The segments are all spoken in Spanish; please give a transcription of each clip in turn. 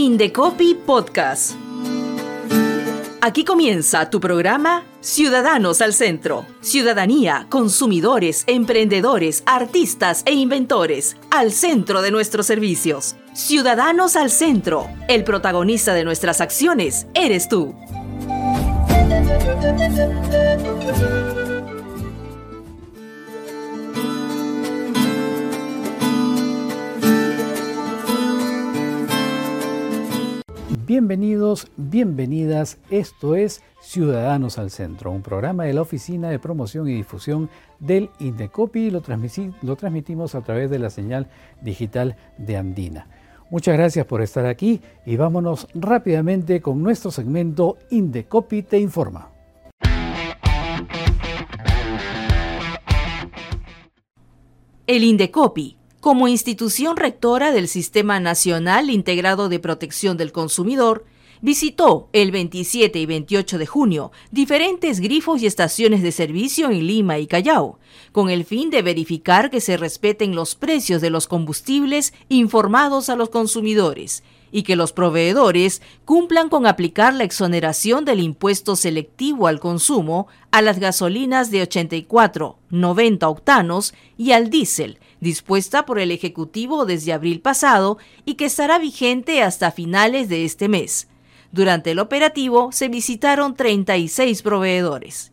Indecopi Podcast. Aquí comienza tu programa Ciudadanos al Centro. Ciudadanía, consumidores, emprendedores, artistas e inventores al centro de nuestros servicios. Ciudadanos al Centro. El protagonista de nuestras acciones eres tú. Bienvenidos, bienvenidas. Esto es Ciudadanos al Centro, un programa de la Oficina de Promoción y Difusión del Indecopi lo, lo transmitimos a través de la señal digital de Andina. Muchas gracias por estar aquí y vámonos rápidamente con nuestro segmento Indecopi te informa. El Indecopi como institución rectora del Sistema Nacional Integrado de Protección del Consumidor, visitó el 27 y 28 de junio diferentes grifos y estaciones de servicio en Lima y Callao, con el fin de verificar que se respeten los precios de los combustibles informados a los consumidores y que los proveedores cumplan con aplicar la exoneración del impuesto selectivo al consumo a las gasolinas de 84, 90 octanos y al diésel dispuesta por el Ejecutivo desde abril pasado y que estará vigente hasta finales de este mes. Durante el operativo se visitaron 36 proveedores.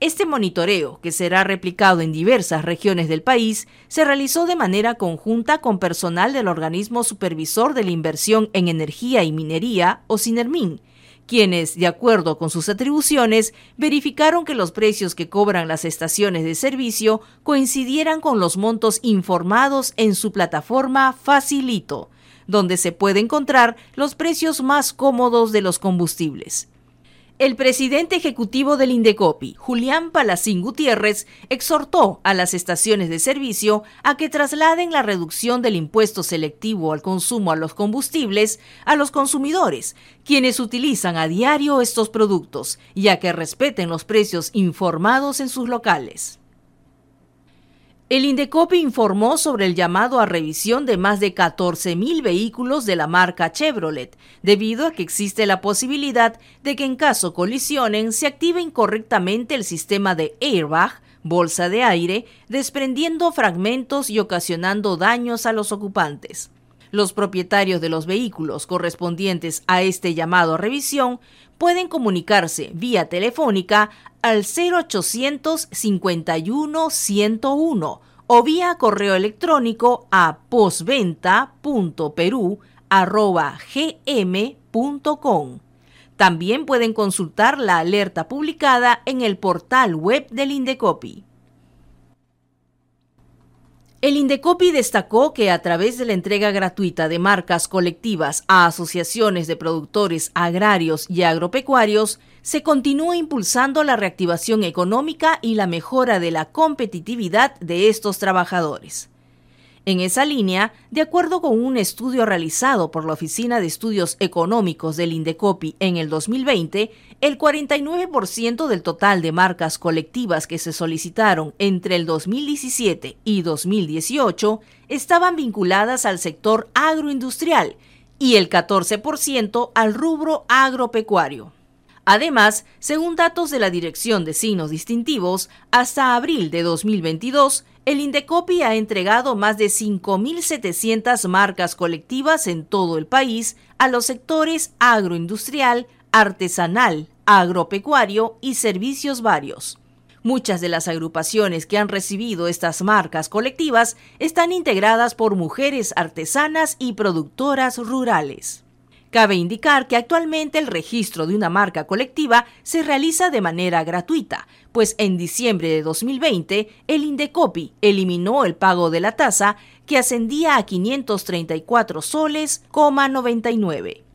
Este monitoreo, que será replicado en diversas regiones del país, se realizó de manera conjunta con personal del organismo supervisor de la inversión en energía y minería, o SINERMIN, quienes, de acuerdo con sus atribuciones, verificaron que los precios que cobran las estaciones de servicio coincidieran con los montos informados en su plataforma Facilito, donde se puede encontrar los precios más cómodos de los combustibles. El presidente ejecutivo del Indecopi, Julián Palacín Gutiérrez, exhortó a las estaciones de servicio a que trasladen la reducción del impuesto selectivo al consumo a los combustibles a los consumidores, quienes utilizan a diario estos productos, y a que respeten los precios informados en sus locales. El Indecopi informó sobre el llamado a revisión de más de 14.000 vehículos de la marca Chevrolet, debido a que existe la posibilidad de que en caso colisionen se active incorrectamente el sistema de airbag, bolsa de aire, desprendiendo fragmentos y ocasionando daños a los ocupantes. Los propietarios de los vehículos correspondientes a este llamado a revisión pueden comunicarse vía telefónica al 0800 51 101 o vía correo electrónico a postventa.peru@gm.com. También pueden consultar la alerta publicada en el portal web del Indecopi. El Indecopi destacó que a través de la entrega gratuita de marcas colectivas a asociaciones de productores agrarios y agropecuarios, se continúa impulsando la reactivación económica y la mejora de la competitividad de estos trabajadores. En esa línea, de acuerdo con un estudio realizado por la Oficina de Estudios Económicos del Indecopi en el 2020, el 49% del total de marcas colectivas que se solicitaron entre el 2017 y 2018 estaban vinculadas al sector agroindustrial y el 14% al rubro agropecuario. Además, según datos de la Dirección de Signos Distintivos, hasta abril de 2022, el Indecopi ha entregado más de 5.700 marcas colectivas en todo el país a los sectores agroindustrial, artesanal, agropecuario y servicios varios. Muchas de las agrupaciones que han recibido estas marcas colectivas están integradas por mujeres artesanas y productoras rurales. Cabe indicar que actualmente el registro de una marca colectiva se realiza de manera gratuita, pues en diciembre de 2020 el Indecopi eliminó el pago de la tasa que ascendía a 534 soles, 99.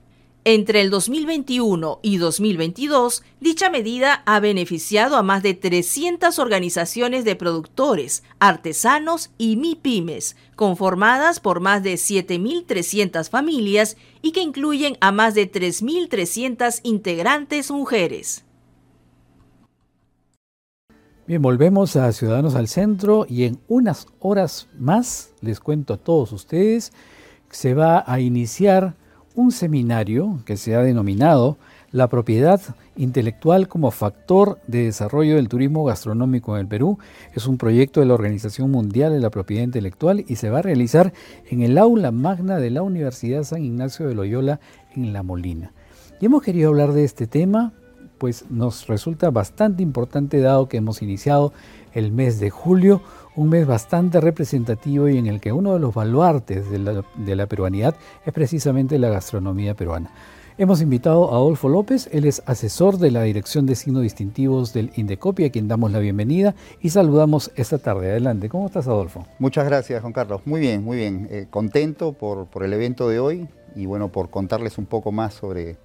Entre el 2021 y 2022, dicha medida ha beneficiado a más de 300 organizaciones de productores, artesanos y MIPIMES, conformadas por más de 7.300 familias y que incluyen a más de 3.300 integrantes mujeres. Bien, volvemos a Ciudadanos al Centro y en unas horas más les cuento a todos ustedes se va a iniciar un seminario que se ha denominado La propiedad intelectual como factor de desarrollo del turismo gastronómico en el Perú. Es un proyecto de la Organización Mundial de la Propiedad Intelectual y se va a realizar en el aula magna de la Universidad San Ignacio de Loyola en La Molina. Y hemos querido hablar de este tema, pues nos resulta bastante importante dado que hemos iniciado el mes de julio, un mes bastante representativo y en el que uno de los baluartes de la, de la peruanidad es precisamente la gastronomía peruana. Hemos invitado a Adolfo López, él es asesor de la Dirección de Signos Distintivos del Indecopi, a quien damos la bienvenida y saludamos esta tarde. Adelante, ¿cómo estás Adolfo? Muchas gracias Juan Carlos, muy bien, muy bien. Eh, contento por, por el evento de hoy y bueno, por contarles un poco más sobre,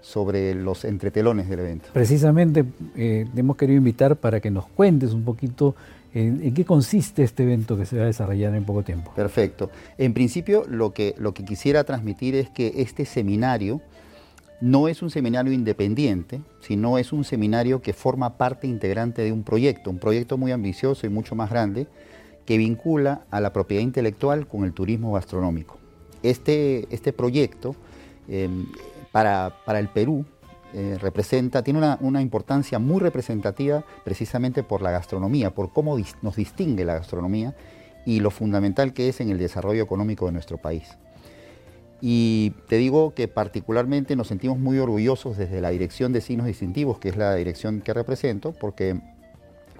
sobre los entretelones del evento. Precisamente eh, hemos querido invitar para que nos cuentes un poquito ¿En, qué consiste este evento que se va a desarrollar en poco tiempo? Perfecto. En principio, lo que, lo que quisiera transmitir es que este seminario no es un seminario independiente, sino es un seminario que forma parte integrante de un proyecto, un proyecto muy ambicioso y mucho más grande, que vincula a la propiedad intelectual con el turismo gastronómico. Este, este proyecto, em, para, para el Perú, eh, representa, tiene una, importancia muy representativa precisamente por la gastronomía, por cómo nos distingue la gastronomía y lo fundamental que es en el desarrollo económico de nuestro país. Y te digo que particularmente nos sentimos muy orgullosos desde la Dirección de Signos Distintivos, que es la dirección que represento, porque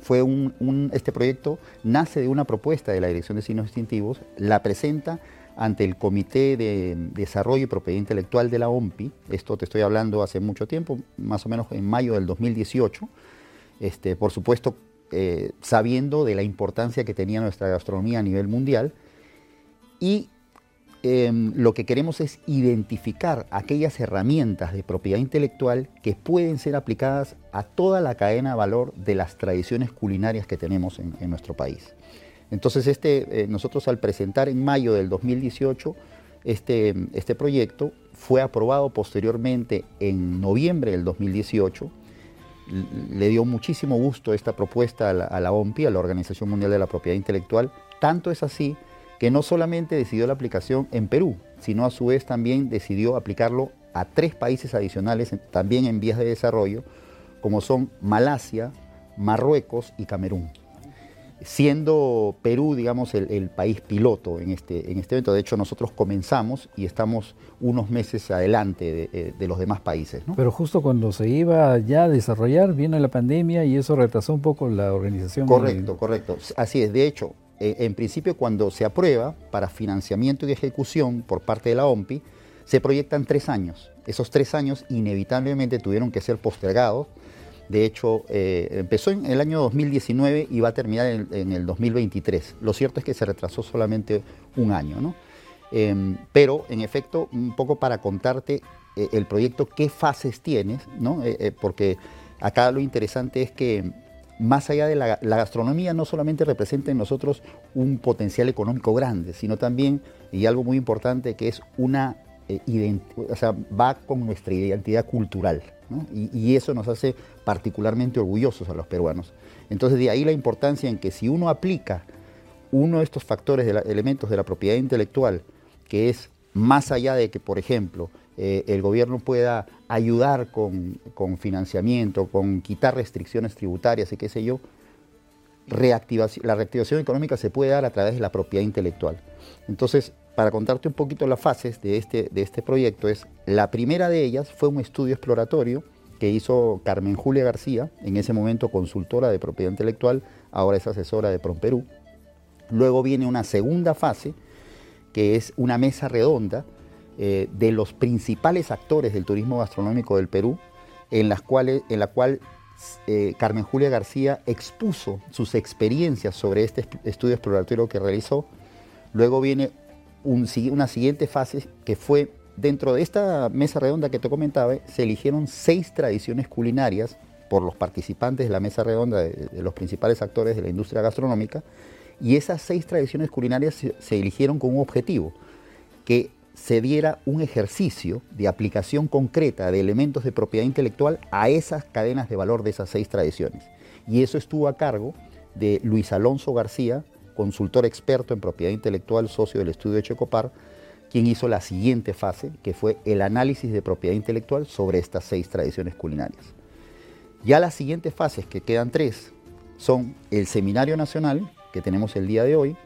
fue un, este proyecto nace de una propuesta de la Dirección de Signos Distintivos, la presenta ante el Comité de Desarrollo y Propiedad Intelectual de la OMPI, esto te estoy hablando hace mucho tiempo, más o menos en mayo del 2018, este, por supuesto eh, sabiendo de la importancia que tenía nuestra gastronomía a nivel mundial, y em, lo que queremos es identificar aquellas herramientas de propiedad intelectual que pueden ser aplicadas a toda la cadena de valor de las tradiciones culinarias que tenemos en nuestro país. Entonces, este, eh, nosotros al presentar en mayo del 2018 este, este proyecto, fue aprobado posteriormente en noviembre del 2018. Le dio muchísimo gusto esta propuesta a la, a la OMPI, a la Organización Mundial de la Propiedad Intelectual. Tanto es así que no solamente decidió la aplicación en Perú, sino a su vez también decidió aplicarlo a tres países adicionales, también en vías de desarrollo, como son Malasia, Marruecos y Camerún siendo Perú, digamos, el, país piloto en este, en este evento. De hecho, nosotros comenzamos y estamos unos meses adelante de, eh, los demás países. Pero justo cuando se iba ya a desarrollar, vino la pandemia y eso retrasó un poco la organización. Correcto, correcto. Así es. De hecho, eh, en principio, cuando se aprueba para financiamiento y ejecución por parte de la OMPI, se proyectan tres años. Esos tres años inevitablemente tuvieron que ser postergados de hecho, eh, empezó en el año 2019 y va a terminar en, el 2023. Lo cierto es que se retrasó solamente un año, ¿no? Em, pero, en efecto, un poco para contarte eh, el proyecto, qué fases tienes, ¿no? Eh, porque acá lo interesante es que más allá de la, gastronomía, no solamente representa en nosotros un potencial económico grande, sino también, y algo muy importante, que es una o sea, va con nuestra identidad cultural. Y, eso nos hace particularmente orgullosos a los peruanos. Entonces de ahí la importancia en que si uno aplica uno de estos factores, de elementos de la propiedad intelectual, que es más allá de que, por ejemplo, eh, el gobierno pueda ayudar con, financiamiento, con quitar restricciones tributarias y qué sé yo, la reactivación económica se puede dar a través de la propiedad intelectual. Entonces, para contarte un poquito las fases de este, de este proyecto, es la primera de ellas fue un estudio exploratorio que hizo Carmen Julia García, en ese momento consultora de propiedad intelectual, ahora es asesora de Promperú. Luego viene una segunda fase, que es una mesa redonda eh, de los principales actores del turismo gastronómico del Perú, en, las cuales, en la cual eh, Carmen Julia García expuso sus experiencias sobre este estudio exploratorio que realizó. Luego viene una siguiente fase que fue dentro de esta mesa redonda que te comentaba, se eligieron seis tradiciones culinarias por los participantes de la mesa redonda de, los principales actores de la industria gastronómica, y esas seis tradiciones culinarias se, eligieron con un objetivo, que se diera un ejercicio de aplicación concreta de elementos de propiedad intelectual a esas cadenas de valor de esas seis tradiciones. Y eso estuvo a cargo de Luis Alonso García, consultor experto en propiedad intelectual, socio del estudio de Checopar, quien hizo la siguiente fase, que fue el análisis de propiedad intelectual sobre estas seis tradiciones culinarias. Ya las siguientes fases, que quedan tres, son el Seminario Nacional, que tenemos el día de hoy,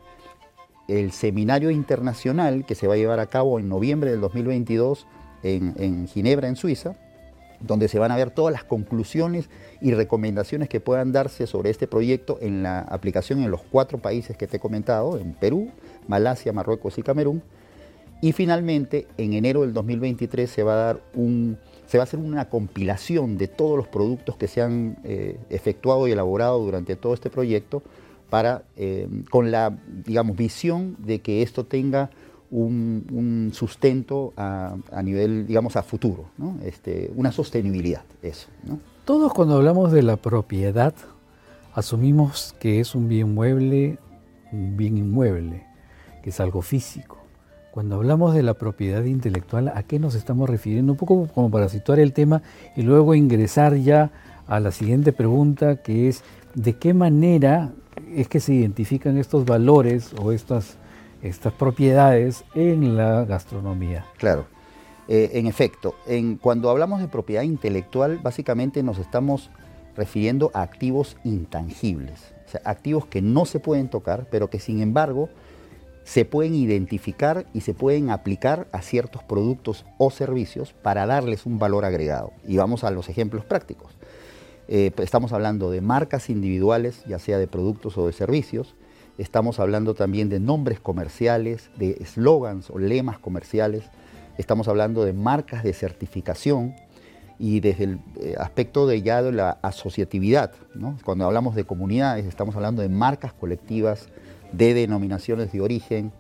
el Seminario Internacional, que se va a llevar a cabo en noviembre del 2022 en, en Ginebra, en Suiza, donde se van a ver todas las conclusiones y recomendaciones que puedan darse sobre este proyecto en la aplicación en los cuatro países que te he comentado, en Perú, Malasia, Marruecos y Camerún, y finalmente, en enero del 2023 se va a, dar un, se va a hacer una compilación de todos los productos que se han eh, efectuado y elaborado durante todo este proyecto para, eh, con la digamos, visión de que esto tenga un, sustento a, nivel, digamos, a futuro, este, una sostenibilidad, eso. Todos cuando hablamos de la propiedad asumimos que es un bien mueble, un bien inmueble, que es algo físico. Cuando hablamos de la propiedad intelectual, ¿a qué nos estamos refiriendo? Un poco como para situar el tema y luego ingresar ya a la siguiente pregunta, que es ¿de qué manera es que se identifican estos valores o estas, estas propiedades en la gastronomía? Claro. Eh, en efecto, cuando hablamos de propiedad intelectual, básicamente nos estamos refiriendo a activos intangibles, activos que no se pueden tocar, pero que sin embargo se pueden identificar y se pueden aplicar a ciertos productos o servicios para darles un valor agregado. Y vamos a los ejemplos prácticos. Eh, pues, estamos hablando de marcas individuales, ya sea de productos o de servicios. Estamos hablando también de nombres comerciales, de eslogans o lemas comerciales. Estamos hablando de marcas de certificación y desde el eh, aspecto de ya de la asociatividad. Cuando hablamos de comunidades, estamos hablando de marcas colectivas, de denominaciones de origen.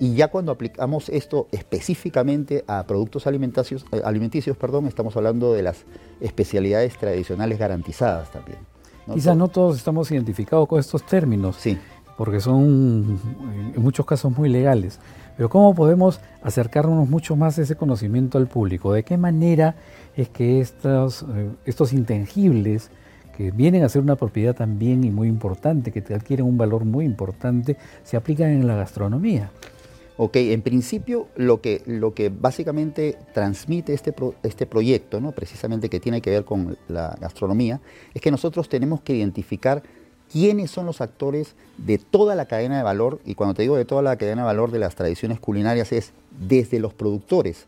Y ya cuando aplicamos esto específicamente a productos alimenticios, eh, alimenticios perdón, estamos hablando de las especialidades tradicionales garantizadas también. ¿no? Quizás no todos estamos identificados con estos términos, sí. Porque son en muchos casos muy legales. Pero ¿cómo podemos acercarnos mucho más a ese conocimiento al público? ¿De qué manera es que estos, eh, estos intangibles que vienen a ser una propiedad también y muy importante, que adquieren un valor muy importante, se aplican en la gastronomía. Ok, en principio lo que, lo que básicamente transmite este, este proyecto, ¿no? precisamente que tiene que ver con la gastronomía, es que nosotros tenemos que identificar quiénes son los actores de toda la cadena de valor, y cuando te digo de toda la cadena de valor de las tradiciones culinarias es desde los productores,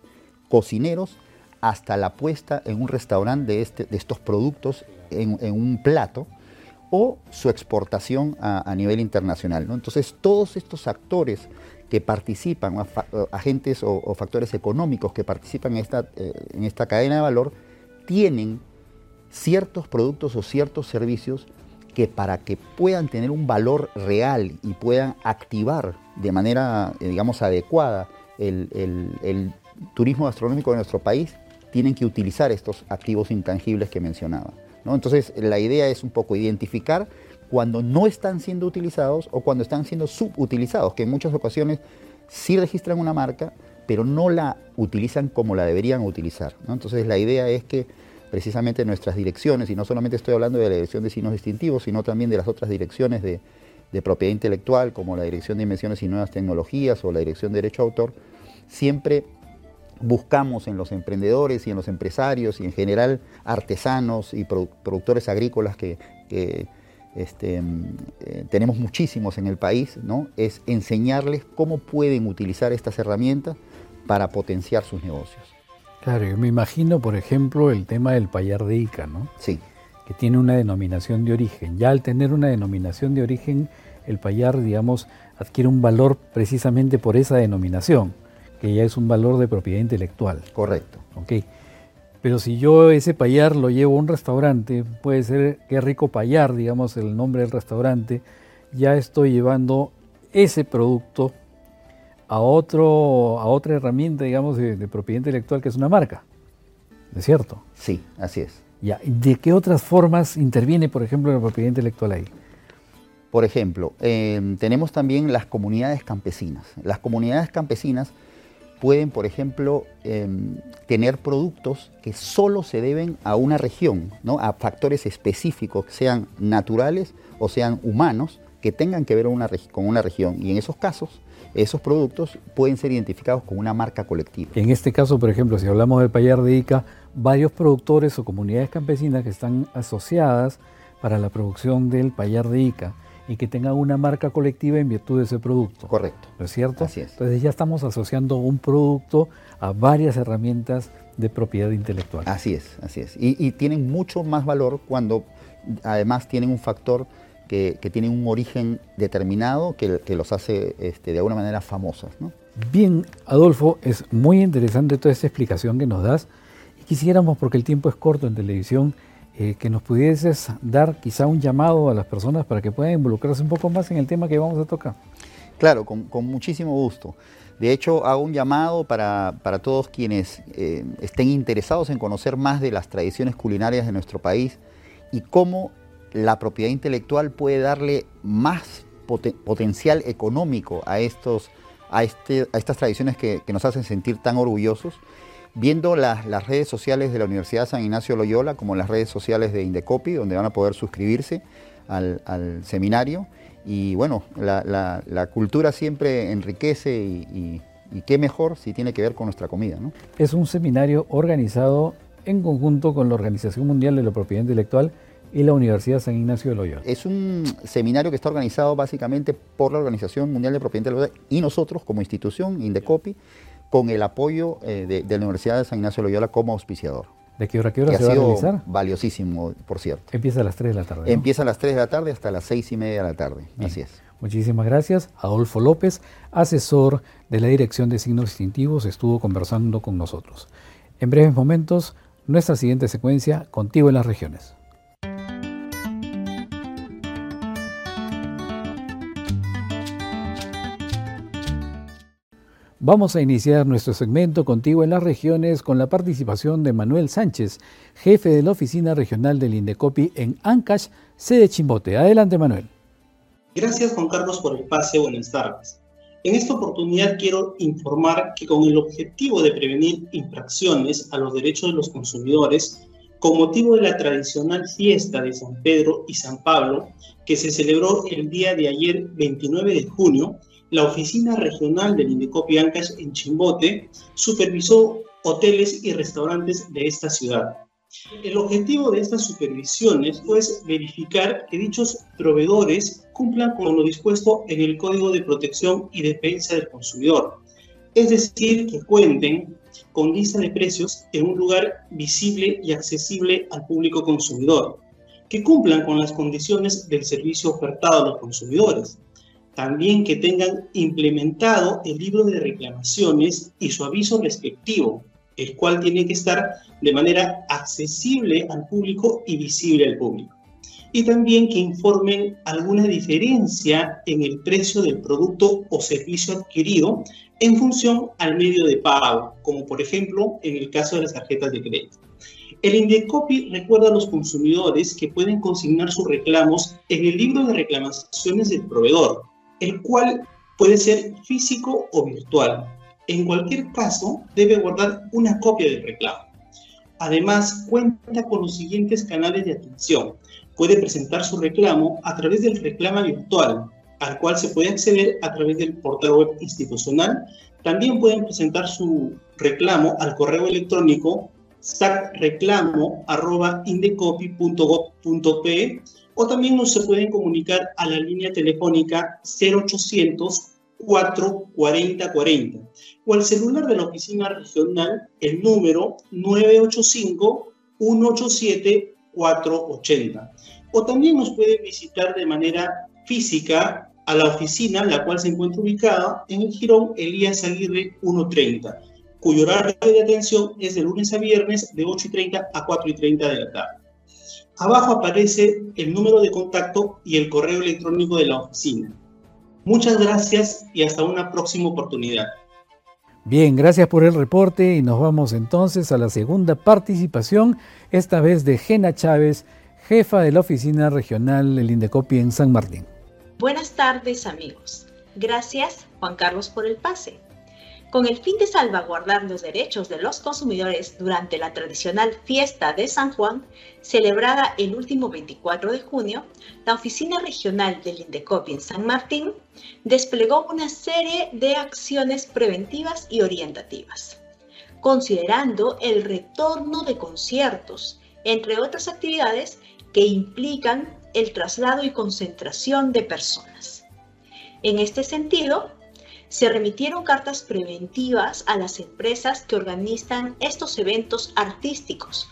cocineros, hasta la puesta en un restaurante de, este, de estos productos en, un plato o su exportación a, nivel internacional. Entonces, todos estos actores que participan, agentes o, factores económicos que participan en esta, eh, en esta cadena de valor, tienen ciertos productos o ciertos servicios que para que puedan tener un valor real y puedan activar de manera, eh, digamos, adecuada el, el turismo gastronómico de nuestro país, tienen que utilizar estos activos intangibles que mencionaba. Entonces, la idea es un poco identificar cuando no están siendo utilizados o cuando están siendo subutilizados, que en muchas ocasiones sí registran una marca, pero no la utilizan como la deberían utilizar. Entonces, la idea es que precisamente nuestras direcciones, y no solamente estoy hablando de la dirección de signos distintivos, sino también de las otras direcciones de, propiedad intelectual, como la dirección de invenciones y nuevas tecnologías o la dirección de derecho autor, siempre buscamos en los emprendedores y en los empresarios y en general artesanos y productores agrícolas que, este, eh, tenemos muchísimos en el país, ¿no? es enseñarles cómo pueden utilizar estas herramientas para potenciar sus negocios. Claro, yo me imagino, por ejemplo, el tema del payar de Ica, ¿no? Sí. Que tiene una denominación de origen. Ya al tener una denominación de origen, el payar, digamos, adquiere un valor precisamente por esa denominación que ya es un valor de propiedad intelectual. Correcto. Ok. Pero si yo ese payar lo llevo a un restaurante, puede ser qué rico payar, digamos el nombre del restaurante, ya estoy llevando ese producto a, otro, a otra herramienta, digamos, de, propiedad intelectual que es una marca. ¿Es cierto? Sí, así es. Ya. ¿De qué otras formas interviene, por ejemplo, la propiedad intelectual ahí? Por ejemplo, eh, tenemos también las comunidades campesinas. Las comunidades campesinas pueden, por ejemplo, em, tener productos que solo se deben a una región, ¿no? a factores específicos, sean naturales o sean humanos, que tengan que ver con una región. Y en esos casos, esos productos pueden ser identificados con una marca colectiva. En este caso, por ejemplo, si hablamos del payar de Ica, varios productores o comunidades campesinas que están asociadas para la producción del payar de Ica y que tengan una marca colectiva en virtud de ese producto. Correcto. ¿No es cierto? Así es. Entonces ya estamos asociando un producto a varias herramientas de propiedad intelectual. Así es, así es. Y, tienen mucho más valor cuando además tienen un factor que, que tiene un origen determinado que, que los hace este, de alguna manera famosas. ¿no? Bien, Adolfo, es muy interesante toda esta explicación que nos das. Y quisiéramos, porque el tiempo es corto en televisión, eh, que nos pudieses dar quizá un llamado a las personas para que puedan involucrarse un poco más en el tema que vamos a tocar. Claro, con, muchísimo gusto. De hecho, hago un llamado para, todos quienes eh, estén interesados en conocer más de las tradiciones culinarias de nuestro país y cómo la propiedad intelectual puede darle más potencial económico a, estos, a, este, a estas tradiciones que, nos hacen sentir tan orgullosos viendo las, redes sociales de la Universidad San Ignacio Loyola, como las redes sociales de Indecopi, donde van a poder suscribirse al, seminario. Y bueno, la, cultura siempre enriquece y, qué mejor si tiene que ver con nuestra comida. ¿no? Es un seminario organizado en conjunto con la Organización Mundial de la Propiedad Intelectual y la Universidad San Ignacio de Loyola. Es un seminario que está organizado básicamente por la Organización Mundial de Propiedad Intelectual y nosotros como institución, Indecopi, con el apoyo eh, de, la Universidad de San Ignacio de Loyola como auspiciador. ¿De qué hora, qué hora se va a realizar? Valiosísimo, por cierto. Empieza a las 3 de la tarde. Empieza a las 3 de la tarde hasta las 6 y media de la tarde. Así es. Muchísimas gracias. Adolfo López, asesor de la Dirección de Signos Distintivos, estuvo conversando con nosotros. En breves momentos, nuestra siguiente secuencia, Contigo en las Regiones. Vamos a iniciar nuestro segmento contigo en las regiones con la participación de Manuel Sánchez, jefe de la oficina regional del Indecopi en Ancash, sede Chimbote. Adelante, Manuel. Gracias, Juan Carlos, por el pase. Buenas tardes. En esta oportunidad quiero informar que con el objetivo de prevenir infracciones a los derechos de los consumidores, con motivo de la tradicional fiesta de San Pedro y San Pablo, que se celebró el día de ayer 29 de junio, la oficina regional del Indecopi Ancash en Chimbote supervisó hoteles y restaurantes de esta ciudad. El objetivo de estas supervisiones fue verificar que dichos proveedores cumplan con lo dispuesto en el Código de Protección y Defensa del Consumidor, es decir, que cuenten con lista de precios en un lugar visible y accesible al público consumidor, que cumplan con las condiciones del servicio ofertado a los consumidores, también que tengan implementado el libro de reclamaciones y su aviso respectivo, el cual tiene que estar de manera accesible al público y visible al público. Y también que informen alguna diferencia en el precio del producto o servicio adquirido en función al medio de pago, como por ejemplo en el caso de las tarjetas de crédito. El Indecopi recuerda a los consumidores que pueden consignar sus reclamos en el libro de reclamaciones del proveedor, el cual puede ser físico o virtual. En cualquier caso, debe guardar una copia del reclamo. Además, cuenta con los siguientes canales de atención. Puede presentar su reclamo a través del reclama virtual, al cual se puede acceder a través del portal web institucional. También pueden presentar su reclamo al correo electrónico stacreclamo.indecopy.gov.pe o también nos se pueden comunicar a la línea telefónica 0800 440 40 o al celular de la oficina regional el número 985 187 480 o también nos pueden visitar de manera física a la oficina, la cual se encuentra ubicada en el Girón Elías Aguirre 130, cuyo horario de atención es de lunes a viernes de 8 y 30 a 4 y 30 de la tarde. Abajo aparece el número de contacto y el correo electrónico de la oficina. Muchas gracias y hasta una próxima oportunidad. Bien, gracias por el reporte y nos vamos entonces a la segunda participación, esta vez de Gena Chávez, jefa de la oficina regional del Indecopi en San Martín. Buenas tardes amigos. Gracias Juan Carlos por el pase. Con el fin de salvaguardar los derechos de los consumidores durante la tradicional fiesta de San Juan, celebrada el último 24 de junio, la Oficina Regional del Indecopi en San Martín desplegó una serie de acciones preventivas y orientativas, considerando el retorno de conciertos, entre otras actividades que implican el traslado y concentración de personas. En este sentido, se remitieron cartas preventivas a las empresas que organizan estos eventos artísticos,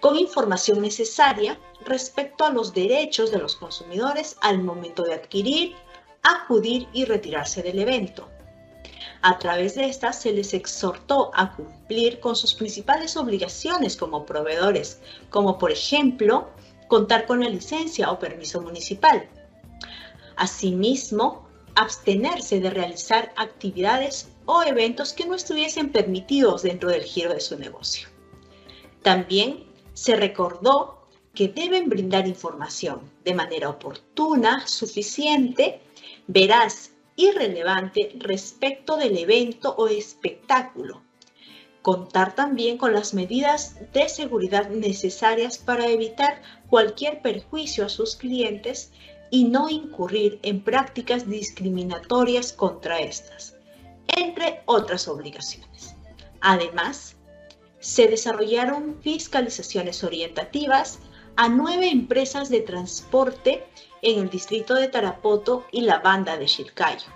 con información necesaria respecto a los derechos de los consumidores al momento de adquirir, acudir y retirarse del evento. A través de estas se les exhortó a cumplir con sus principales obligaciones como proveedores, como por ejemplo contar con la licencia o permiso municipal. Asimismo, abstenerse de realizar actividades o eventos que no estuviesen permitidos dentro del giro de su negocio. También se recordó que deben brindar información de manera oportuna, suficiente, veraz y relevante respecto del evento o espectáculo. Contar también con las medidas de seguridad necesarias para evitar cualquier perjuicio a sus clientes y no incurrir en prácticas discriminatorias contra estas, entre otras obligaciones. Además, se desarrollaron fiscalizaciones orientativas a nueve empresas de transporte en el distrito de Tarapoto y la banda de Chilcayo,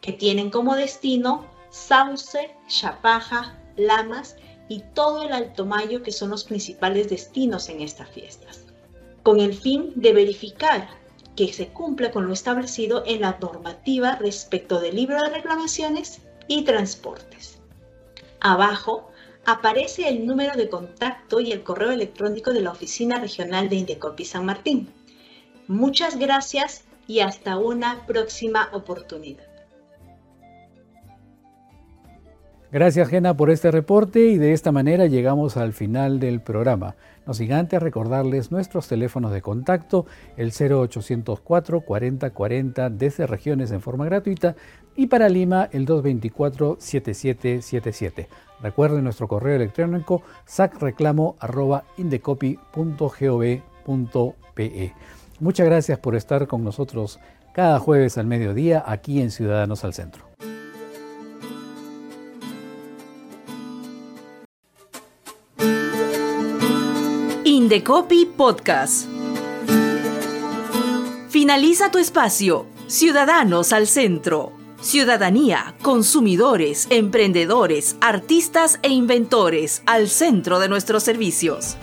que tienen como destino Sauce, Chapaja, Lamas y todo el Alto Mayo, que son los principales destinos en estas fiestas, con el fin de verificar que se cumpla con lo establecido en la normativa respecto del libro de reclamaciones y transportes. Abajo aparece el número de contacto y el correo electrónico de la Oficina Regional de Indecopi San Martín. Muchas gracias y hasta una próxima oportunidad. Gracias, Gena, por este reporte y de esta manera llegamos al final del programa. No sin antes recordarles nuestros teléfonos de contacto, el 0804 40 40 desde regiones en forma gratuita y para Lima el 224 7777. Recuerden nuestro correo electrónico sacreclamo.indecopy.gov.pe. Muchas gracias por estar con nosotros cada jueves al mediodía aquí en Ciudadanos al Centro. Indecopi Podcast. Finaliza tu espacio. Ciudadanos al centro. Ciudadanía, consumidores, emprendedores, artistas e inventores al centro de nuestros servicios.